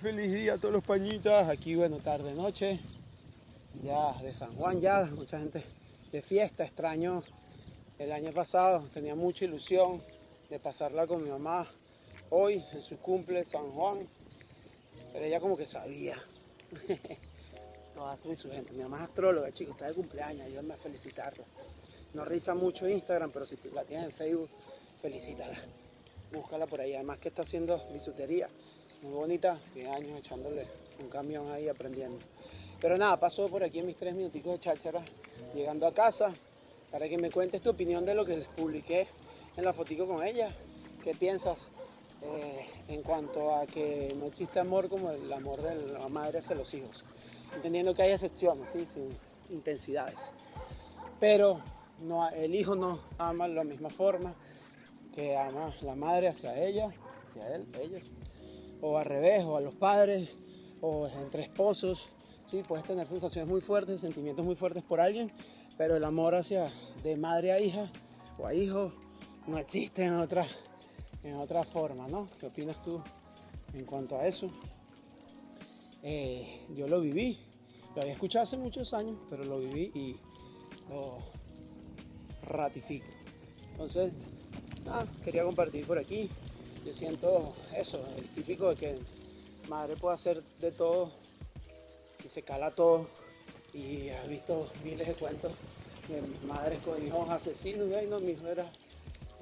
Feliz día a todos los pañitas. Aquí, bueno, tarde, noche. Ya de San Juan, ya. Mucha gente de fiesta. Extraño el año pasado. Tenía mucha ilusión de pasarla con mi mamá hoy, en su cumple, San Juan. Pero ella como que sabía. Los astros y su gente. Mi mamá es astróloga, chicos. Está de cumpleaños. Ayúdame a felicitarla. No risa mucho Instagram, pero si la tienes en Facebook, felicítala. Búscala por ahí. Además que está haciendo bisutería muy bonita, 10 años echándole un camión ahí aprendiendo. Pero nada, paso por aquí en mis tres minuticos de cháchara, llegando a casa, para que me cuentes tu opinión de lo que les publiqué en la fotico con ella. ¿Qué piensas eh, en cuanto a que no existe amor como el amor de la madre hacia los hijos? Entendiendo que hay excepciones, ¿sí? sin intensidades. Pero no, el hijo no ama de la misma forma que ama la madre hacia ella, hacia él, ellos o al revés, o a los padres, o entre esposos. Sí, puedes tener sensaciones muy fuertes, sentimientos muy fuertes por alguien, pero el amor hacia de madre a hija o a hijo no existe en otra, en otra forma, ¿no? ¿Qué opinas tú en cuanto a eso? Eh, yo lo viví, lo había escuchado hace muchos años, pero lo viví y lo ratifico. Entonces, quería compartir por aquí yo siento eso, el típico de que madre puede hacer de todo y se cala todo. Y has visto miles de cuentos de madres con hijos asesinos y ay no, mi hijo era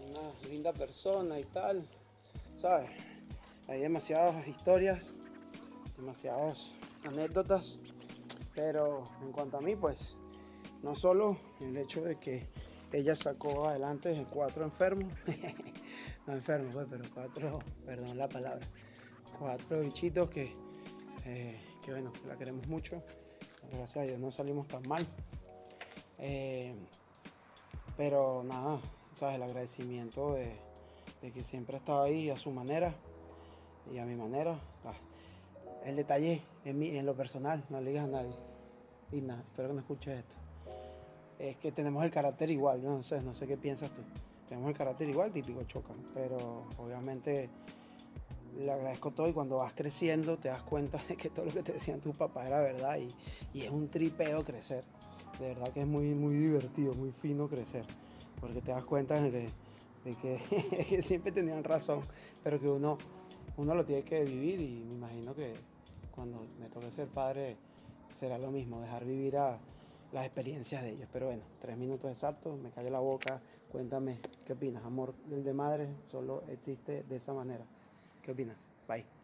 una linda persona y tal. ¿Sabes? Hay demasiadas historias, demasiadas anécdotas, pero en cuanto a mí, pues no solo el hecho de que ella sacó adelante de cuatro enfermos, no enfermo, pues, pero cuatro, perdón la palabra, cuatro bichitos que, eh, que bueno, la queremos mucho. Gracias a Dios no salimos tan mal. Eh, pero nada, ¿sabes? El agradecimiento de, que siempre ha estado ahí a su manera y a mi manera. Ah, el detalle en, mí, en lo personal, no le digas a nadie. Y nada, espero que no escuches esto. Es que tenemos el carácter igual, no sé, no sé qué piensas tú tenemos el carácter igual, típico chocan, pero obviamente le agradezco todo y cuando vas creciendo te das cuenta de que todo lo que te decían tus papás era verdad y, y, es un tripeo crecer. De verdad que es muy, muy divertido, muy fino crecer, porque te das cuenta de que, de que, siempre tenían razón, pero que uno, uno lo tiene que vivir y me imagino que cuando me toque ser padre será lo mismo, dejar vivir a, las experiencias de ellos. Pero bueno, tres minutos exactos, me cayó la boca. Cuéntame, ¿qué opinas? Amor del de madre solo existe de esa manera. ¿Qué opinas? Bye.